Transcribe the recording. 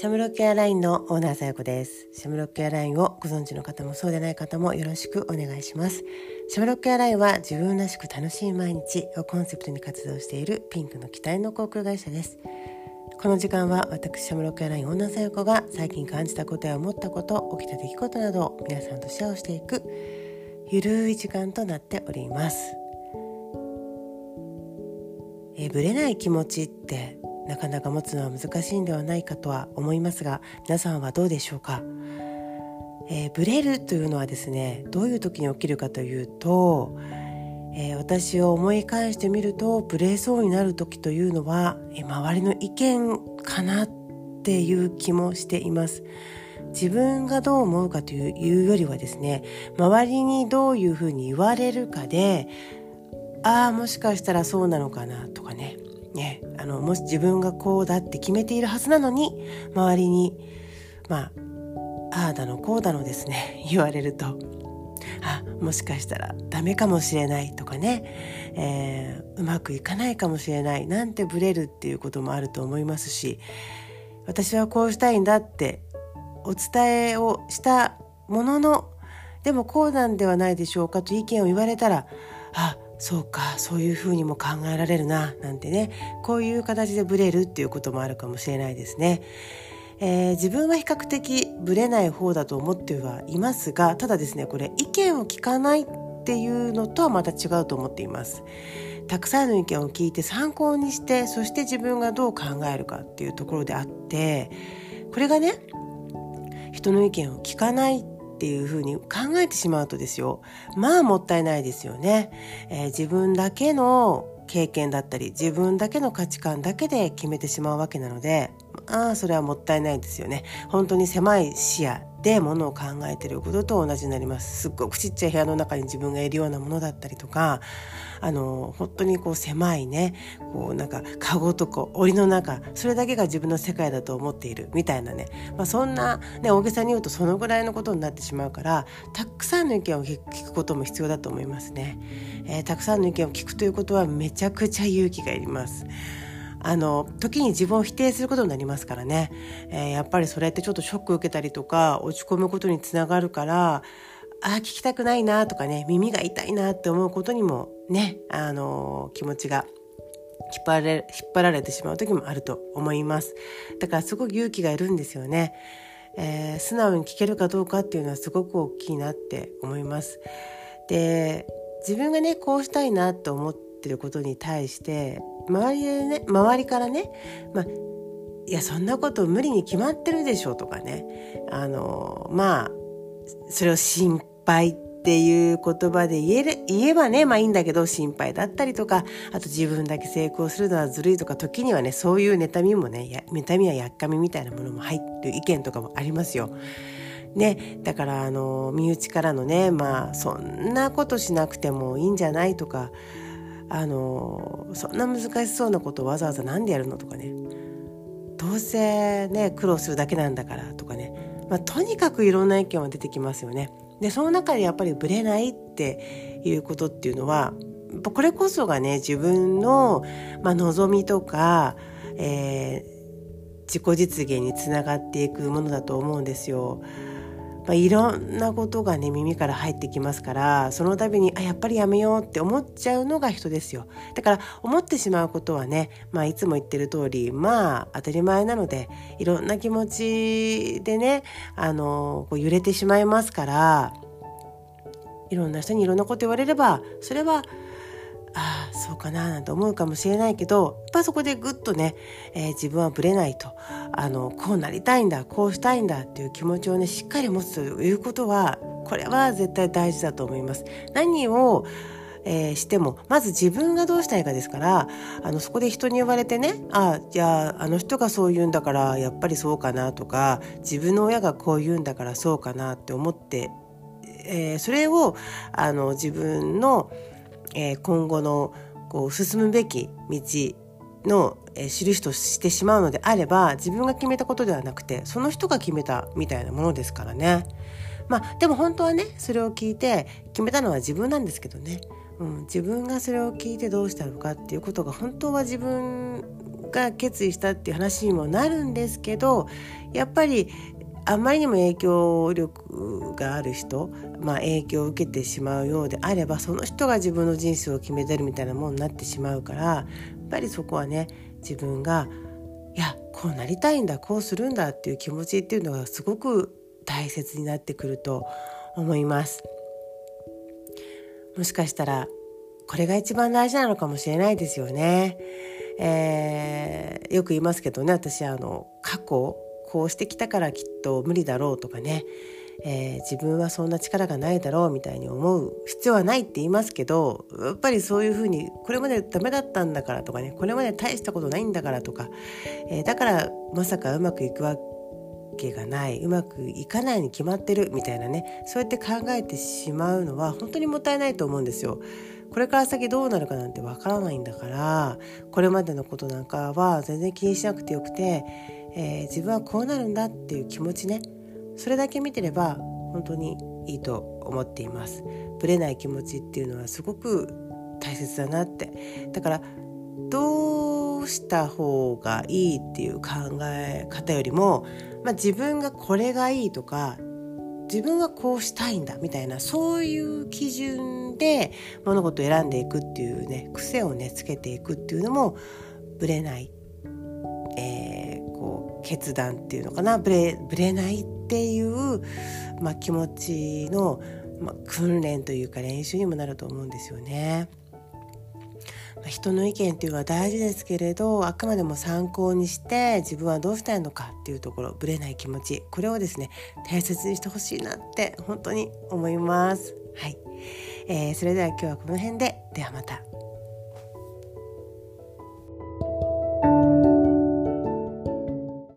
シャムロックエアラインのオーナーさよこです。シャムロックエアラインをご存知の方もそうでない方もよろしくお願いします。シャムロックエアラインは自分らしく楽しい毎日をコンセプトに活動しているピンクの機体の航空会社です。この時間は私シャムロックエアラインオーナーさよこが最近感じたことや思ったこと、起きた出来事などを皆さんとシェアをしていくゆるい時間となっております。え、ぶれない気持ちってなかなか持つのは難しいんではないかとは思いますが皆さんはどうでしょうか、えー、ブレるというのはですねどういう時に起きるかというと、えー、私を思い返してみるとブレそうになる時というのは、えー、周りの意見かなっていう気もしています。自分がどう思うかというよりはですね周りにどういうふうに言われるかでああもしかしたらそうなのかなとかね。ね、あのもし自分がこうだって決めているはずなのに周りにまあああだのこうだのですね 言われるとあもしかしたらダメかもしれないとかね、えー、うまくいかないかもしれないなんてブレるっていうこともあると思いますし私はこうしたいんだってお伝えをしたもののでもこうなんではないでしょうかと意見を言われたらあそうかそういうふうにも考えられるななんてねこういう形でブレるっていうこともあるかもしれないですね。えー、自分は比較的ブレない方だと思ってはいますがただですねこれ意見を聞かないっていうのとはまた違うと思っています。たくさんの意見を聞いて参考にしてそして自分がどう考えるかっていうところであってこれがね人の意見を聞かないっていうふうに考えてしまうとですよまあもったいないですよね、えー、自分だけの経験だったり自分だけの価値観だけで決めてしまうわけなのでああそれはもったいないですよね。本当に狭い視野でものを考えてることと同じになります。すっごくちっちゃい部屋の中に自分がいるようなものだったりとかあの本当にこう狭いねこうなんかカゴとか檻の中それだけが自分の世界だと思っているみたいなね、まあ、そんな、ね、大げさに言うとそのぐらいのことになってしまうからたくさんの意見を聞くことも必要だと思いますね、えー、たくさんの意見を聞くということはめちゃくちゃ勇気がいります。あの時に自分を否定することになりますからね、えー、やっぱりそれってちょっとショック受けたりとか落ち込むことにつながるからああ聞きたくないなとかね耳が痛いなって思うことにもねあの気持ちが引っ張られ引っ張られてしまう時もあると思います。だからすごく勇気がいるんですよね、えー、素直に聞けるかどうかっていうのはすごく大きいなって思います。で自分がねこうしたいなと思ってることに対して周りでね周りからね、まあ、いやそんなこと無理に決まってるでしょとかねあのまあそれを心配っていう言葉で言える言えばねまあいいんだけど心配だったりとかあと自分だけ成功するのはずるいとか時にはねそういう妬みもねや妬みややっかみみたいなものも入ってる意見とかもありますよ。ね、だからあの身内からのねまあそんなことしなくてもいいんじゃないとかあのそんな難しそうなことをわざわざ何でやるのとかねどうせね苦労するだけなんだからとかね、まあ、とにかくいろんな意見は出てきますよね。でその中でやっぱりブレないっていうことっていうのはこれこそがね自分の、まあ、望みとか、えー、自己実現につながっていくものだと思うんですよ。まあ、いろんなことがね耳から入ってきますからその度にあやっぱりやめようって思っちゃうのが人ですよ。だから思ってしまうことはね、まあ、いつも言ってる通りまあ当たり前なのでいろんな気持ちでねあのこう揺れてしまいますからいろんな人にいろんなこと言われればそれはああそうかななんて思うかもしれないけどやっぱそこでぐっとね、えー、自分はぶれないとあのこうなりたいんだこうしたいんだっていう気持ちをねしっかり持つということはこれは絶対大事だと思います。何をえー、してもまず自分がどうしたいかですからあのそこで人に言われてねあじゃああの人がそう言うんだからやっぱりそうかなとか自分の親がこう言うんだからそうかなって思って、えー、それをあの自分のえー、今後のこう進むべき道の、印としてしまうのであれば自分が決めたことではなくてその人が決めたみたいなものですからね。まあでも本当はねそれを聞いて決めたのは自分なんですけどね、うん、自分がそれを聞いてどうしたのかっていうことが本当は自分が決意したっていう話にもなるんですけどやっぱりあまりにも影響力がある人、まあ、影響を受けてしまうようであればその人が自分の人生を決めてるみたいなものになってしまうからやっぱりそこはね自分がいやこうなりたいんだこうするんだっていう気持ちっていうのがすごく大切になってくると思います。もしかしたらこれが一番大事なのかもしれないですよね。えー、よく言いますけどね私あの過去こうしてきたからきっと無理だろうとかね、えー、自分はそんな力がないだろうみたいに思う必要はないって言いますけどやっぱりそういうふうにこれまでダメだったんだからとかねこれまで大したことないんだからとか、えー、だからまさかうまくいくわけがないうまくいかないに決まってるみたいなね。そうやって考えてしまうのは本当にもったいないと思うんですよ。これから先どうなるかなんてわからないんだからこれまでのことなんかは全然気にしなくてよくてえー、自分はこうなるんだっていう気持ちね。それだけ見てれば本当にいいと思っています。ぶれない気持ちっていうのはすごく大切だなって。だからどうした方がいいっていう考え方よりも、まあ、自分がこれがいいとか自分はこうしたいんだみたいなそういう基準で物事を選んでいくっていうね癖をねつけていくっていうのもぶれない、えー、決断っていうのかなぶれぶれないっていう、まあ、気持ちの、まあ、訓練というか練習にもなると思うんですよね。人の意見っていうのは大事ですけれどあくまでも参考にして自分はどうしたいのかっていうところぶれない気持ちこれをですね大切にしてほしいなって本当に思います。はい、えー、それでは今日はこの辺でではまた。